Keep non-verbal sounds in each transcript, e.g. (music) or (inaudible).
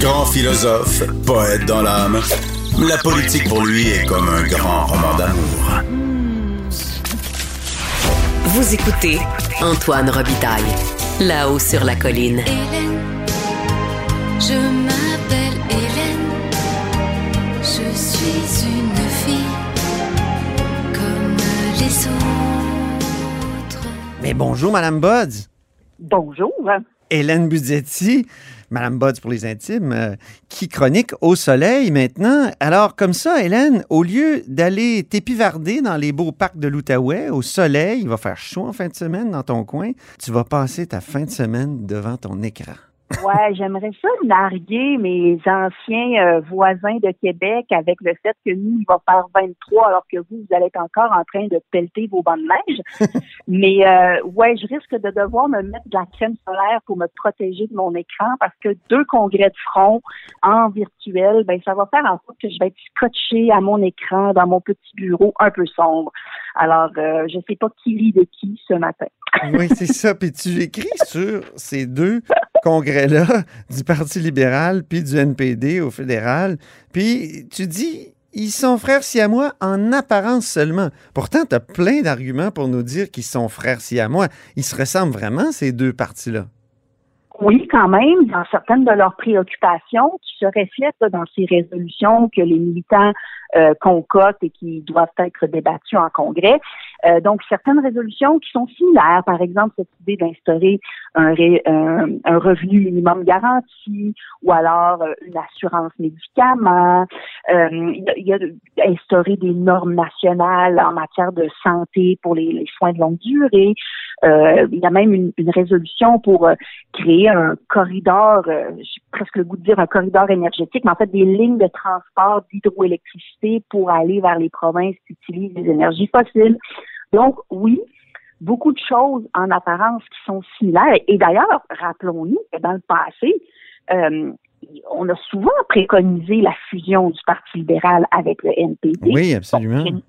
Grand philosophe, poète dans l'âme, la politique pour lui est comme un grand roman d'amour. Vous écoutez Antoine Robitaille, là-haut sur la colline. Hélène, je m'appelle Hélène, je suis une fille comme les autres. Mais bonjour, Madame Buds. Bonjour. Hélène Buzetti, Madame Buds pour les intimes, euh, qui chronique au soleil maintenant. Alors, comme ça, Hélène, au lieu d'aller t'épivarder dans les beaux parcs de l'Outaouais, au soleil, il va faire chaud en fin de semaine dans ton coin, tu vas passer ta fin de semaine devant ton écran. Ouais, j'aimerais ça narguer mes anciens euh, voisins de Québec avec le fait que nous, il va faire 23 alors que vous, vous allez être encore en train de pelleter vos bancs de neige. (laughs) Mais euh, ouais, je risque de devoir me mettre de la crème solaire pour me protéger de mon écran parce que deux congrès de front en virtuel, ben ça va faire en sorte que je vais être scotché à mon écran dans mon petit bureau un peu sombre. Alors, euh, je sais pas qui rit de qui ce matin. Oui, c'est ça. Puis tu écris sur ces deux congrès-là (laughs) du Parti libéral puis du NPD au fédéral. Puis tu dis, ils sont frères siamois en apparence seulement. Pourtant, tu as plein d'arguments pour nous dire qu'ils sont frères siamois. Ils se ressemblent vraiment, ces deux partis-là? Oui, quand même, dans certaines de leurs préoccupations se reflètent là, dans ces résolutions que les militants euh, concoctent et qui doivent être débattues en congrès. Euh, donc, certaines résolutions qui sont similaires, par exemple, cette idée d'instaurer un, revenu minimum garanti ou alors euh, une assurance médicaments. Euh, il y a, instaurer des normes nationales en matière de santé pour les, soins de longue durée. Il y a même une, résolution pour créer un corridor, euh, j'ai presque le goût de dire un corridor énergétique, mais en fait des lignes de transport d'hydroélectricité pour aller vers les provinces qui utilisent les énergies fossiles. Donc, oui, beaucoup de choses en apparence qui sont similaires. Et d'ailleurs, rappelons-nous que dans le passé, euh, on a souvent préconisé la fusion du Parti libéral avec le NPD. Oui, absolument. Bon,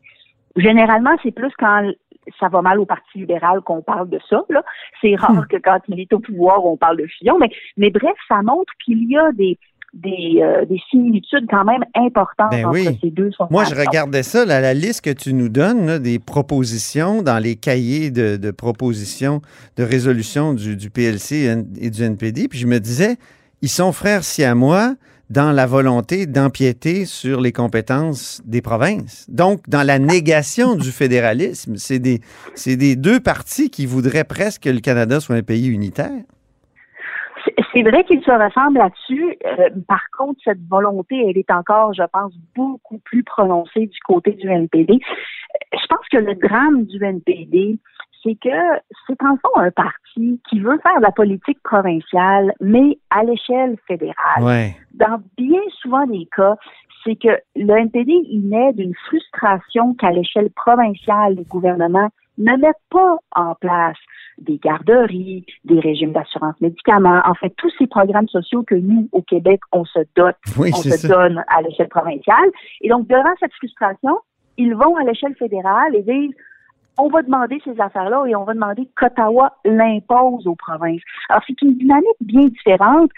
Généralement, c'est plus quand ça va mal au Parti libéral qu'on parle de ça. là. C'est Hmm. rare que quand il est au pouvoir, on parle de fusion. Mais, mais bref, ça montre qu'il y a des, des, euh, des similitudes quand même importantes Ben entre oui. ces deux Moi, je regardais ça, là, la liste que tu nous donnes, là, des propositions dans les cahiers de, de propositions de résolution du, du PLC et du NPD, puis je me disais, ils sont frères siamois dans la volonté d'empiéter sur les compétences des provinces. Donc, dans la négation du fédéralisme, c'est des, des deux partis qui voudraient presque que le Canada soit un pays unitaire. C'est- C'est vrai qu'ils se ressemblent là-dessus. Euh, par contre, cette volonté, elle est encore, je pense, beaucoup plus prononcée du côté du NPD. Euh, Je pense que le drame du NPD, c'est que c'est en fond un parti qui veut faire de la politique provinciale, mais à l'échelle fédérale Ouais. dans bien souvent des cas, c'est que le NPD, il naît d'une frustration qu'à l'échelle provinciale, les gouvernements ne mettent pas en place des garderies, des régimes d'assurance médicaments, en fait, tous ces programmes sociaux que nous, au Québec, on se dote, Oui, on se ça. donne à l'échelle provinciale. Et donc, devant cette frustration, ils vont à l'échelle fédérale et disent on va demander ces affaires-là et on va demander qu'Ottawa l'impose aux provinces. Alors, c'est une dynamique bien différente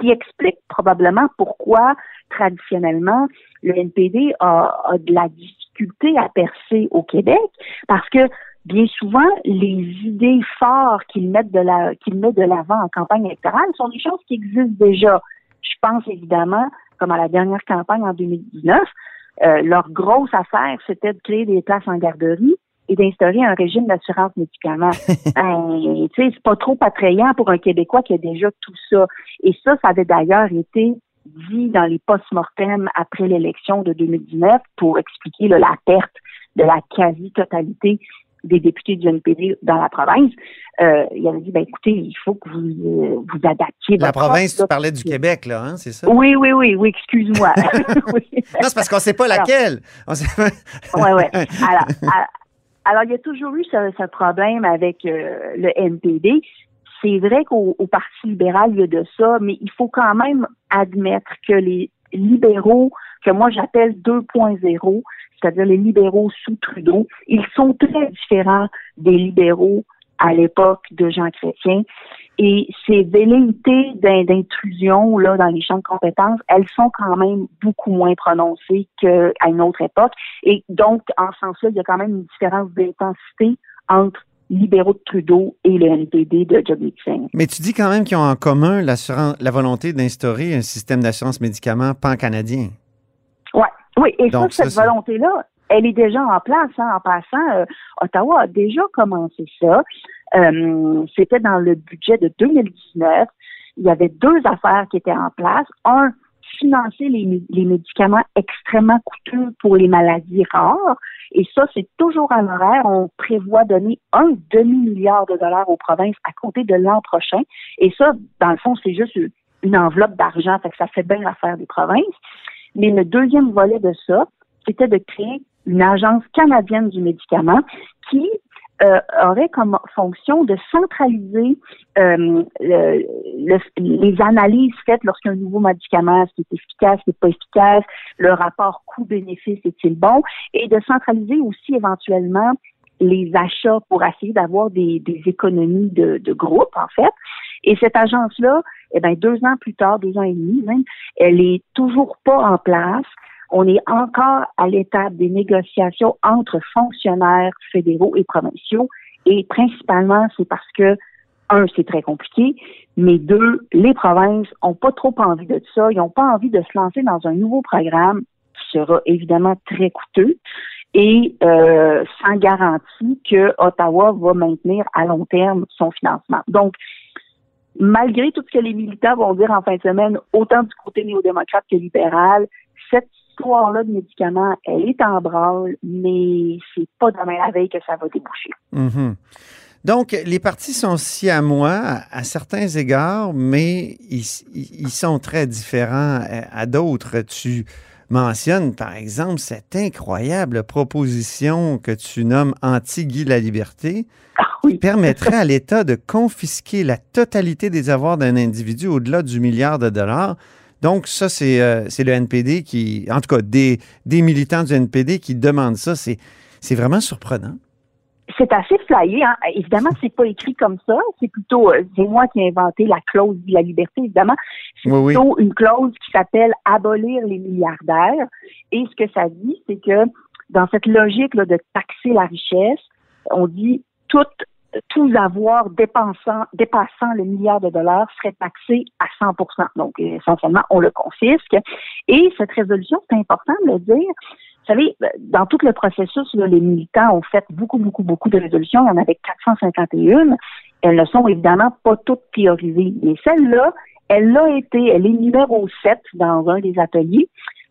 qui explique probablement pourquoi, traditionnellement, le NPD a, a de la difficulté à percer au Québec, parce que bien souvent, les idées fortes qu'ils mettent de la qu'ils mettent de l'avant en campagne électorale sont des choses qui existent déjà. Je pense évidemment, comme à la dernière campagne en 2019, euh, leur grosse affaire, c'était de créer des places en garderie et d'instaurer un régime d'assurance médicaments. (laughs) Ben, tu sais, c'est pas trop attrayant pour un Québécois qui a déjà tout ça. Et ça, ça avait d'ailleurs été dit dans les post-mortem après l'élection de 2019 pour expliquer là, la perte de la quasi-totalité des députés du NPD dans la province. Euh, il avait dit, ben écoutez, il faut que vous euh, vous adaptiez. La province, tu parlais du Québec, là, hein, c'est ça? Oui, oui, oui, oui, excuse-moi. (laughs) oui. Non, c'est parce qu'on ne sait pas laquelle. Sait pas- Ouais, ouais. (laughs) Alors, alors, il y a toujours eu ce, ce problème avec euh, le NPD. C'est vrai qu'au au Parti libéral, il y a de ça, mais il faut quand même admettre que les libéraux, que moi j'appelle 2.0, c'est-à-dire les libéraux sous Trudeau, ils sont très différents des libéraux à l'époque de Jean Chrétien. Et ces velléités d'intrusion là dans les champs de compétences, elles sont quand même beaucoup moins prononcées qu'à une autre époque. Et donc, en ce sens-là, il y a quand même une différence d'intensité entre libéraux de Trudeau et le NPD de Jagmeet Singh. Mais tu dis quand même qu'ils ont en commun la volonté d'instaurer un système d'assurance médicaments pan-canadien. Ouais, oui, et ça, cette volonté-là, elle est déjà en place. Hein, en passant, euh, Ottawa a déjà commencé ça. Euh, C'était dans le budget de 2019. Il y avait deux affaires qui étaient en place. Un, financer les, médicaments extrêmement coûteux pour les maladies rares. Et ça, c'est toujours à l'horaire. On prévoit donner un demi-milliard de dollars aux provinces à compter de l'an prochain. Et ça, dans le fond, c'est juste une enveloppe d'argent. Ça fait bien l'affaire des provinces. Mais le deuxième volet de ça, c'était de créer une agence canadienne du médicament qui euh, aurait comme fonction de centraliser euh, les analyses faites lorsqu'un nouveau médicament, ce qui est efficace, ce n'est pas efficace, le rapport coût-bénéfice est-il bon, et de centraliser aussi éventuellement les achats pour essayer d'avoir des, économies de, de, groupe, en fait. Et cette agence-là, eh bien, deux ans plus tard, deux ans et demi même, elle est toujours pas en place. On est encore à l'étape des négociations entre fonctionnaires fédéraux et provinciaux. Et principalement, c'est parce que, un, c'est très compliqué, mais deux, les provinces ont pas trop envie de ça. Ils n'ont pas envie de se lancer dans un nouveau programme qui sera évidemment très coûteux et euh, sans garantie que Ottawa va maintenir à long terme son financement. Donc, malgré tout ce que les militants vont dire en fin de semaine, autant du côté néo-démocrate que libéral, cette histoire-là de médicaments, elle est en branle, mais c'est pas demain la veille que ça va déboucher. Mm-hmm. Donc, les partis sont si à moi à, certains égards, mais ils, sont très différents à, d'autres. Tu mentionnes, par exemple, cette incroyable proposition que tu nommes anti-Guy la liberté, ah (laughs) qui permettrait à l'État de confisquer la totalité des avoirs d'un individu au-delà du milliard de dollars donc, ça, euh, c'est le NPD qui, en tout cas, des, des militants du NPD qui demandent ça. C'est vraiment surprenant. C'est assez flyé. Hein. Évidemment, c'est pas écrit comme ça. C'est plutôt, euh, c'est moi qui ai inventé la clause de la liberté, évidemment. C'est plutôt une clause qui s'appelle abolir les milliardaires. Et ce que ça dit, c'est que dans cette logique là, de taxer la richesse, on dit toute tous avoirs dépensant, dépassant le milliard de dollars seraient taxés à 100% Donc, essentiellement, on le confisque. Et cette résolution, c'est important de le dire. Vous savez, dans tout le processus, les militants ont fait beaucoup, beaucoup, beaucoup de résolutions. Il y en avait 451. Elles ne sont évidemment pas toutes priorisées. Mais celle-là, elle l'a été. Elle est numéro 7 dans un des ateliers.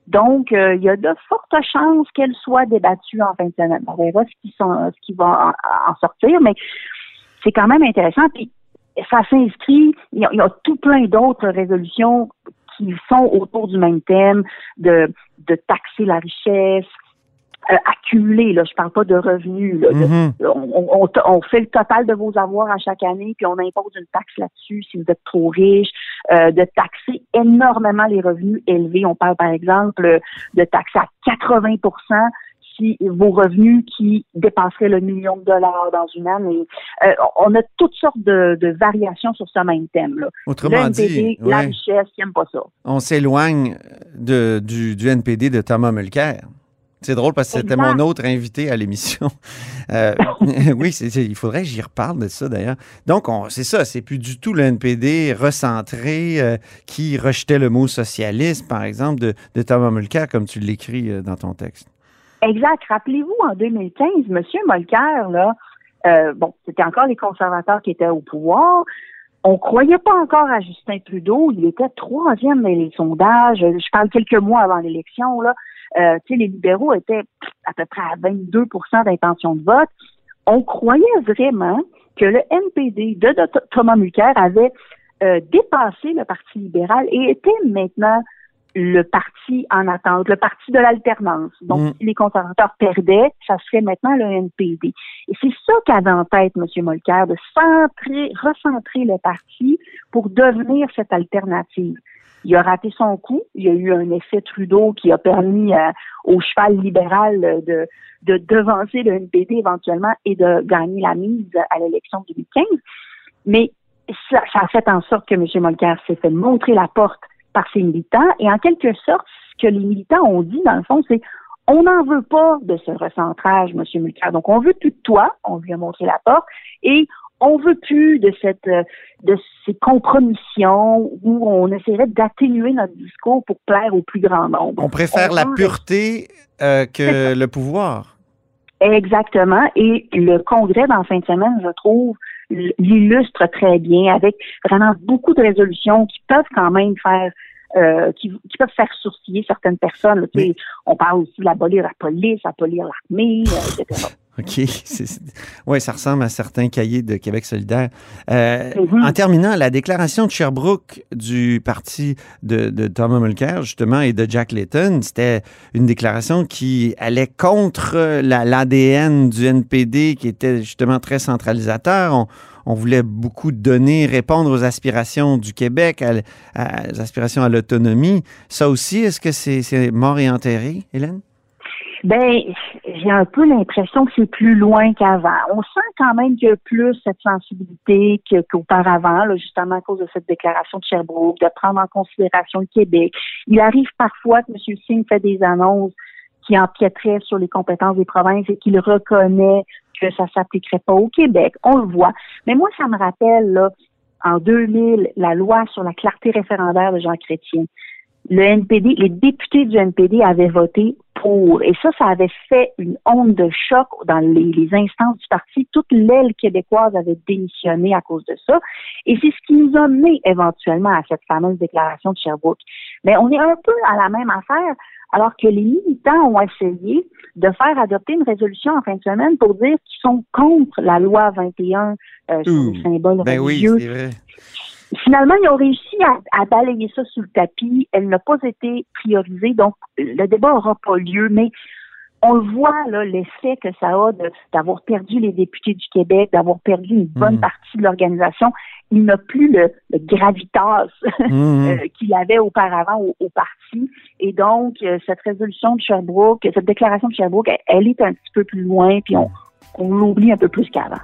Donc, euh, il y a de fortes chances qu'elle soit débattue en fin de semaine. On verra ce qui, sont, ce qui va en sortir, mais c'est quand même intéressant. Puis ça s'inscrit, il y, a, tout plein d'autres résolutions qui sont autour du même thème, de, de taxer la richesse, euh, accumuler, là, je parle pas de revenus. Là, mm-hmm. on, on, fait le total de vos avoirs à chaque année, puis on impose une taxe là-dessus si vous êtes trop riche, euh, de taxer énormément les revenus élevés. On parle par exemple de taxer à 80 vos revenus qui dépasseraient le million de dollars dans une année. Euh, on a toutes sortes de, variations sur ce même thème. Là. Autrement le NPD, dit, la richesse, qui n'aime pas ça. On s'éloigne du, du NPD de Thomas Mulcair. C'est drôle parce que c'était mon autre invité à l'émission. (laughs) Euh, oui, il faudrait que j'y reparle de ça d'ailleurs. Donc, c'est ça, c'est plus du tout le NPD recentré euh, qui rejetait le mot socialiste, par exemple, de, de Thomas Mulcair, comme tu l'écris dans ton texte. Exact. Rappelez-vous, en 2015, M. Molker, là, euh, bon, c'était encore les conservateurs qui étaient au pouvoir. On croyait pas encore à Justin Trudeau. Il était troisième dans les sondages. Je parle quelques mois avant l'élection, là. Euh, les libéraux étaient à peu près à 22% d'intention de vote. On croyait vraiment que le NPD de, Thomas Mulcair avait euh, dépassé le Parti libéral et était maintenant le parti en attente, le parti de l'alternance. Donc, mm. si les conservateurs perdaient, ça serait maintenant le NPD. Et c'est ça qu'avait en tête M. Molker, de centrer, recentrer le parti pour devenir cette alternative. Il a raté son coup. Il y a eu un effet Trudeau qui a permis euh, au cheval libéral de, de devancer le NPD éventuellement et de gagner la mise à l'élection de 2015. Mais ça, ça a fait en sorte que M. Molker s'est fait montrer la porte par ses militants. Et en quelque sorte, ce que les militants ont dit, dans le fond, c'est on n'en veut pas de ce recentrage, M. Mulcair. Donc, on veut plus de toi, on lui a montré la porte, et on veut plus de cette euh, de ces compromissions où on essaierait d'atténuer notre discours pour plaire au plus grand nombre. On préfère la pureté euh, que le pouvoir. Exactement. Et le congrès dans la fin de semaine, je trouve, l'illustre très bien avec vraiment beaucoup de résolutions qui peuvent quand même faire euh, qui, peuvent faire sourciller certaines personnes. On parle aussi d'abolir la police, abolir l'armée, euh, etc. OK. (laughs) Oui, ça ressemble à certains cahiers de Québec solidaire. Euh, mm-hmm. En terminant, la déclaration de Sherbrooke du parti de, Thomas Mulcair, justement, et de Jack Layton, c'était une déclaration qui allait contre l'ADN du NPD, qui était justement très centralisateur. On, on voulait beaucoup donner, répondre aux aspirations du Québec, à, aux aspirations à l'autonomie. Ça aussi, est-ce que c'est mort et enterré, Hélène? Ben, j'ai un peu l'impression que c'est plus loin qu'avant. On sent quand même qu'il y a plus cette sensibilité qu'auparavant, justement à cause de cette déclaration de Sherbrooke, de prendre en considération le Québec. Il arrive parfois que M. Singh fait des annonces qui empiéteraient sur les compétences des provinces et qu'il reconnaît que ça s'appliquerait pas au Québec. On le voit. Mais moi, ça me rappelle, là, en 2000, la loi sur la clarté référendaire de Jean Chrétien. Le NPD, les députés du NPD avaient voté pour. Et ça, ça avait fait une onde de choc dans les, les instances du parti. Toute l'aile québécoise avait démissionné à cause de ça. Et c'est ce qui nous a mené éventuellement à cette fameuse déclaration de Sherbrooke. Mais on est un peu à la même affaire alors que les militants ont essayé de faire adopter une résolution en fin de semaine pour dire qu'ils sont contre la loi 21 euh, sur les symboles ben religieux. Oui. Finalement, ils ont réussi à, balayer ça sous le tapis. Elle n'a pas été priorisée, donc le débat n'aura pas lieu. Mais on le voit, là, l'effet que ça a d'avoir perdu les députés du Québec, d'avoir perdu une bonne hmm. partie de l'organisation. Il n'a plus le, gravitas (laughs) hmm. euh, qu'il avait auparavant au, parti. Et donc, euh, cette résolution de Sherbrooke, cette déclaration de Sherbrooke, elle, est un petit peu plus loin, puis on, on l'oublie un peu plus qu'avant.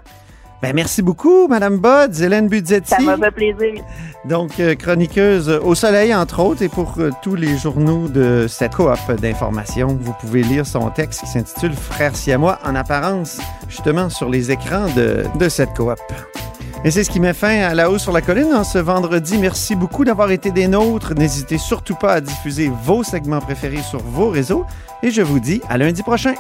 Ben, merci beaucoup, Madame Bod, Hélène Budzetti. Ça m'a fait plaisir. Donc, euh, chroniqueuse au Soleil, entre autres, et pour euh, tous les journaux de cette coop d'information, vous pouvez lire son texte qui s'intitule Frères siamois en apparence, justement sur les écrans de, de cette coop. Et c'est ce qui met fin à La Haut sur la Colline en ce vendredi. Merci beaucoup d'avoir été des nôtres. N'hésitez surtout pas à diffuser vos segments préférés sur vos réseaux. Et je vous dis à lundi prochain.